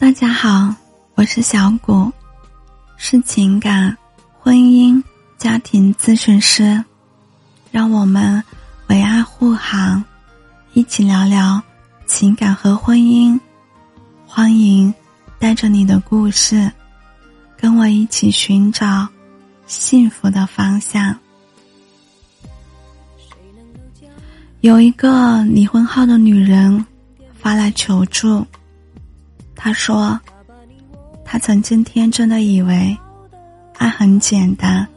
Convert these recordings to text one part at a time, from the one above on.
大家好，我是小谷，是情感、婚姻、家庭咨询师。让我们为爱护航，一起聊聊情感和婚姻。欢迎带着你的故事，跟我一起寻找幸福的方向。有一个离婚后的女人发来求助。他说：“他曾经天真的以为，爱很简单，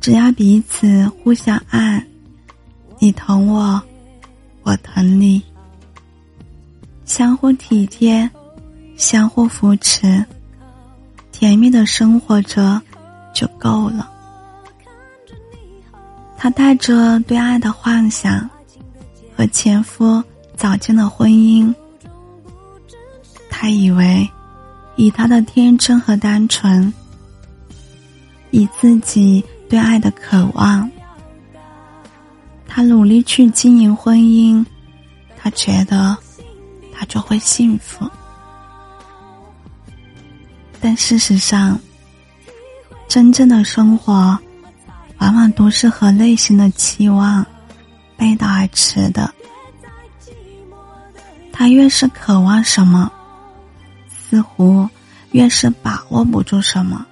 只要彼此互相爱，你疼我，我疼你，相互体贴，相互扶持，甜蜜的生活着就够了。”他带着对爱的幻想，和前夫走进了婚姻。他以为，以他的天真和单纯，以自己对爱的渴望，他努力去经营婚姻，他觉得他就会幸福。但事实上，真正的生活，往往都是和内心的期望背道而驰的。他越是渴望什么。似乎越是把握不住什么，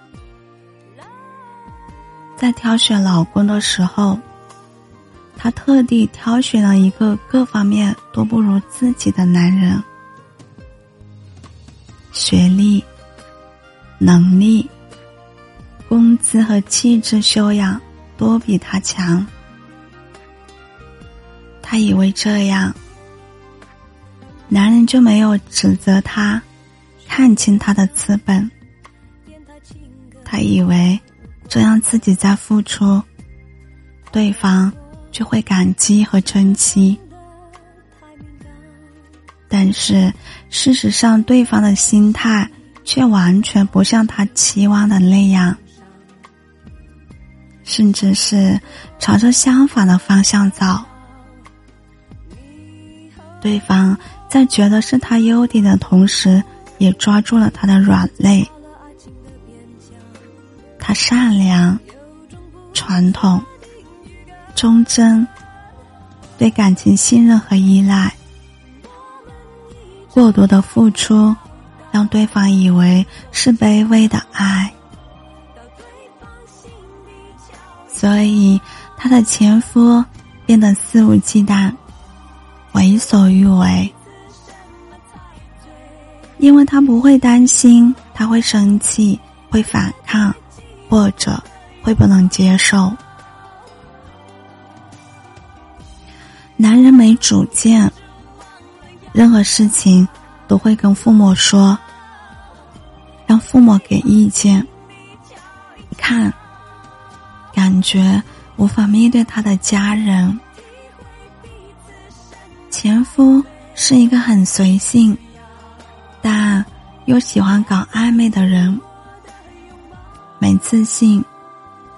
在挑选老公的时候，她特地挑选了一个各方面都不如自己的男人，学历、能力、工资和气质修养都比他强。她以为这样，男人就没有指责她。看清他的资本，他以为这样自己在付出，对方就会感激和珍惜。但是事实上，对方的心态却完全不像他期望的那样，甚至是朝着相反的方向走。对方在觉得是他优点的同时。也抓住了他的软肋。他善良、传统、忠贞，对感情信任和依赖。过多的付出，让对方以为是卑微的爱，所以他的前夫变得肆无忌惮、为所欲为。因为他不会担心，他会生气，会反抗，或者会不能接受。男人没主见，任何事情都会跟父母说，让父母给意见。看，感觉无法面对他的家人。前夫是一个很随性。又喜欢搞暧昧的人，没自信，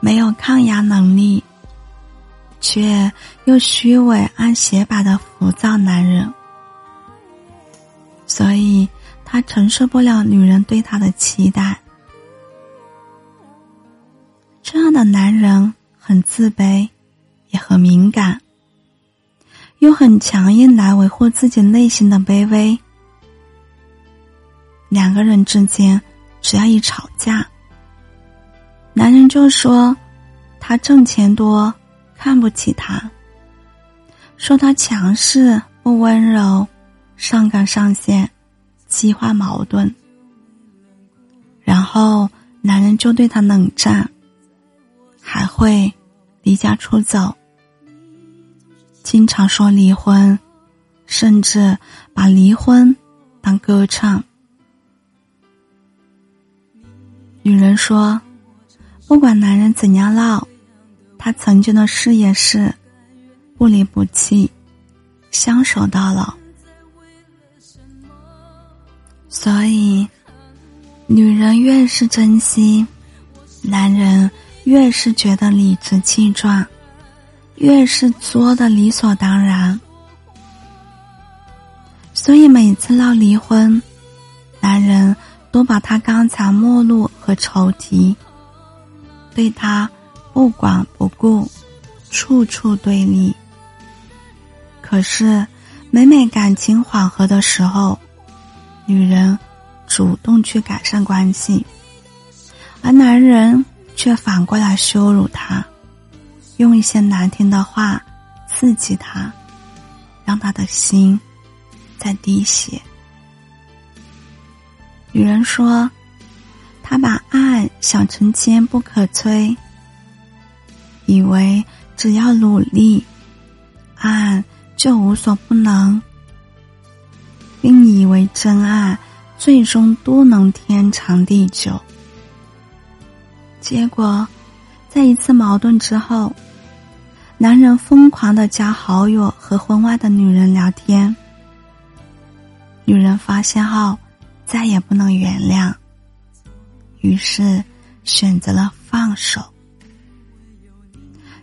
没有抗压能力，却又虚伪按鞋把的浮躁男人，所以他承受不了女人对他的期待。这样的男人很自卑，也很敏感，又很强硬来维护自己内心的卑微。两个人之间，只要一吵架，男人就说他挣钱多，看不起他，说他强势不温柔，上纲上线，激化矛盾。然后男人就对他冷战，还会离家出走，经常说离婚，甚至把离婚当歌唱。女人说：“不管男人怎样闹，他曾经的誓言是不离不弃，相守到老。所以，女人越是珍惜，男人越是觉得理直气壮，越是作的理所当然。所以每次闹离婚，男人都把他刚才陌路和仇敌，对他不管不顾，处处对立。可是，每每感情缓和的时候，女人主动去改善关系，而男人却反过来羞辱她，用一些难听的话刺激她，让她的心在滴血。女人说：“她把爱想成坚不可摧，以为只要努力，爱就无所不能，并以为真爱最终都能天长地久。结果，在一次矛盾之后，男人疯狂的加好友和婚外的女人聊天，女人发现后。”再也不能原谅，于是选择了放手。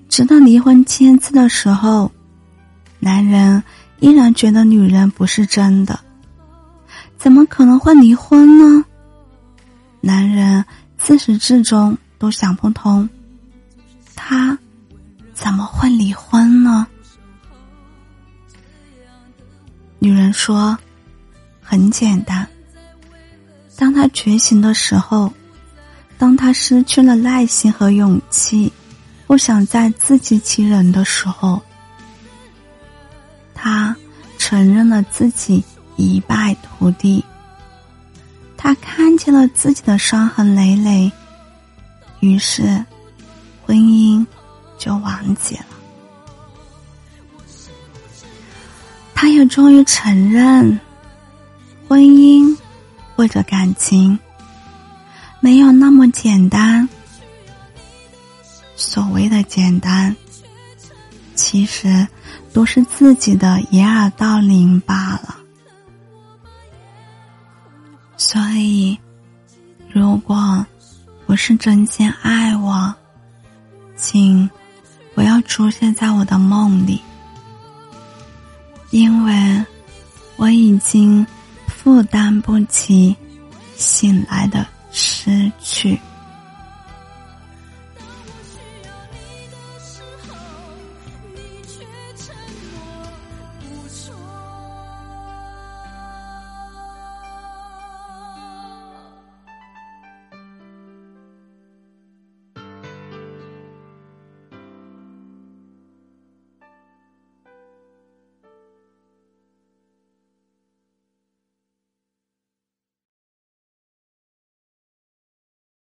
直到离婚签字的时候，男人依然觉得女人不是真的，怎么可能会离婚呢？男人自始至终都想不通，他怎么会离婚呢？女人说：“很简单。”当他觉醒的时候，当他失去了耐心和勇气，不想再自欺欺人的时候，他承认了自己一败涂地。他看见了自己的伤痕累累，于是婚姻就完结了。他也终于承认婚姻。或者感情没有那么简单，所谓的简单，其实都是自己的掩耳盗铃罢了。所以，如果不是真心爱我，请不要出现在我的梦里，因为我已经。负担不起醒来的失去。